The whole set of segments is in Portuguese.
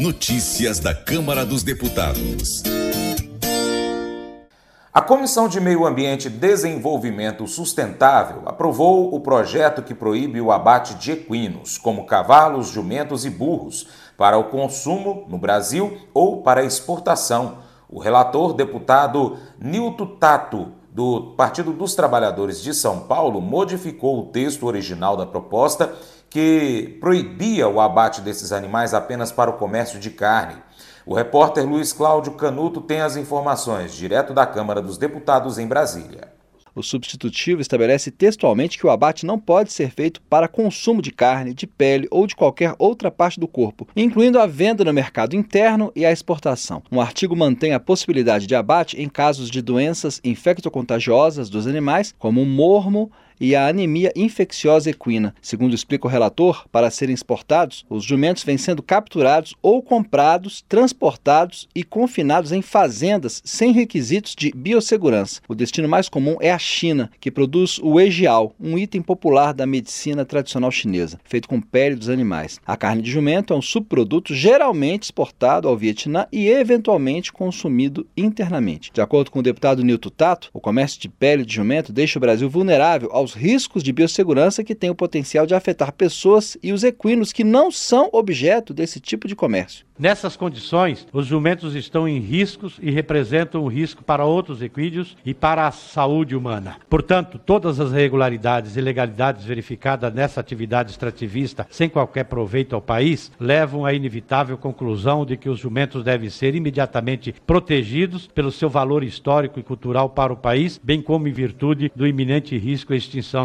Notícias da Câmara dos Deputados. A Comissão de Meio Ambiente e Desenvolvimento Sustentável aprovou o projeto que proíbe o abate de equinos, como cavalos, jumentos e burros, para o consumo no Brasil ou para exportação. O relator, deputado Nilton Tato, do Partido dos Trabalhadores de São Paulo, modificou o texto original da proposta que proibia o abate desses animais apenas para o comércio de carne. O repórter Luiz Cláudio Canuto tem as informações, direto da Câmara dos Deputados em Brasília. O substitutivo estabelece textualmente que o abate não pode ser feito para consumo de carne, de pele ou de qualquer outra parte do corpo, incluindo a venda no mercado interno e a exportação. Um artigo mantém a possibilidade de abate em casos de doenças infectocontagiosas dos animais, como o mormo e a anemia infecciosa equina. Segundo explica o relator, para serem exportados, os jumentos vêm sendo capturados ou comprados, transportados e confinados em fazendas sem requisitos de biossegurança. O destino mais comum é a China, que produz o ejiao, um item popular da medicina tradicional chinesa, feito com pele dos animais. A carne de jumento é um subproduto geralmente exportado ao Vietnã e eventualmente consumido internamente. De acordo com o deputado Nilton Tato, o comércio de pele de jumento deixa o Brasil vulnerável aos aos riscos de biossegurança que têm o potencial de afetar pessoas e os equinos que não são objeto desse tipo de comércio. Nessas condições, os jumentos estão em riscos e representam um risco para outros equídeos e para a saúde humana. Portanto, todas as irregularidades e ilegalidades verificadas nessa atividade extrativista sem qualquer proveito ao país levam à inevitável conclusão de que os jumentos devem ser imediatamente protegidos pelo seu valor histórico e cultural para o país, bem como em virtude do iminente risco à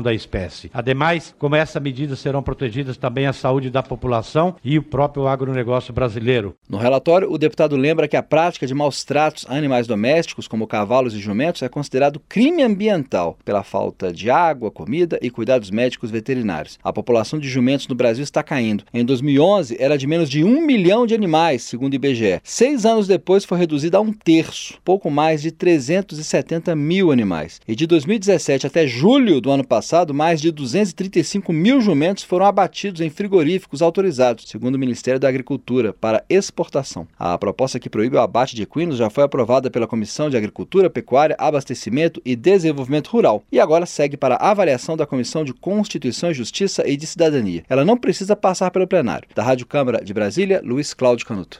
da espécie. Ademais, com essa medida serão protegidas também a saúde da população e o próprio agronegócio brasileiro no relatório, o deputado lembra que a prática de maus tratos a animais domésticos, como cavalos e jumentos, é considerado crime ambiental pela falta de água, comida e cuidados médicos veterinários. A população de jumentos no Brasil está caindo. Em 2011, era de menos de um milhão de animais, segundo o IBGE. Seis anos depois, foi reduzida a um terço, pouco mais de 370 mil animais. E de 2017 até julho do ano passado, mais de 235 mil jumentos foram abatidos em frigoríficos autorizados, segundo o Ministério da Agricultura, para exportação. A proposta que proíbe o abate de equinos já foi aprovada pela Comissão de Agricultura, Pecuária, Abastecimento e Desenvolvimento Rural e agora segue para avaliação da Comissão de Constituição e Justiça e de Cidadania. Ela não precisa passar pelo plenário. Da Rádio Câmara de Brasília, Luiz Cláudio Canuto.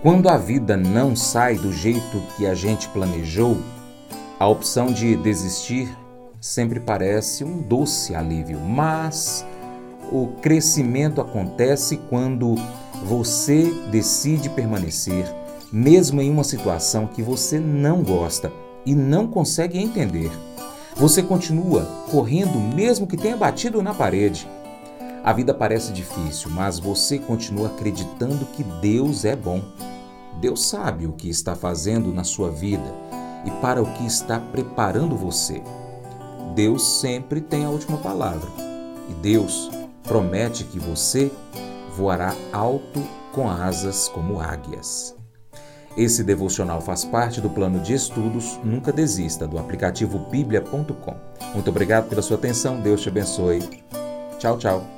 Quando a vida não sai do jeito que a gente planejou, a opção de desistir sempre parece um doce alívio, mas o crescimento acontece quando você decide permanecer, mesmo em uma situação que você não gosta e não consegue entender. Você continua correndo mesmo que tenha batido na parede. A vida parece difícil, mas você continua acreditando que Deus é bom. Deus sabe o que está fazendo na sua vida e para o que está preparando você. Deus sempre tem a última palavra. E Deus promete que você voará alto com asas como águias. Esse devocional faz parte do plano de estudos Nunca Desista do aplicativo bíblia.com. Muito obrigado pela sua atenção, Deus te abençoe. Tchau, tchau.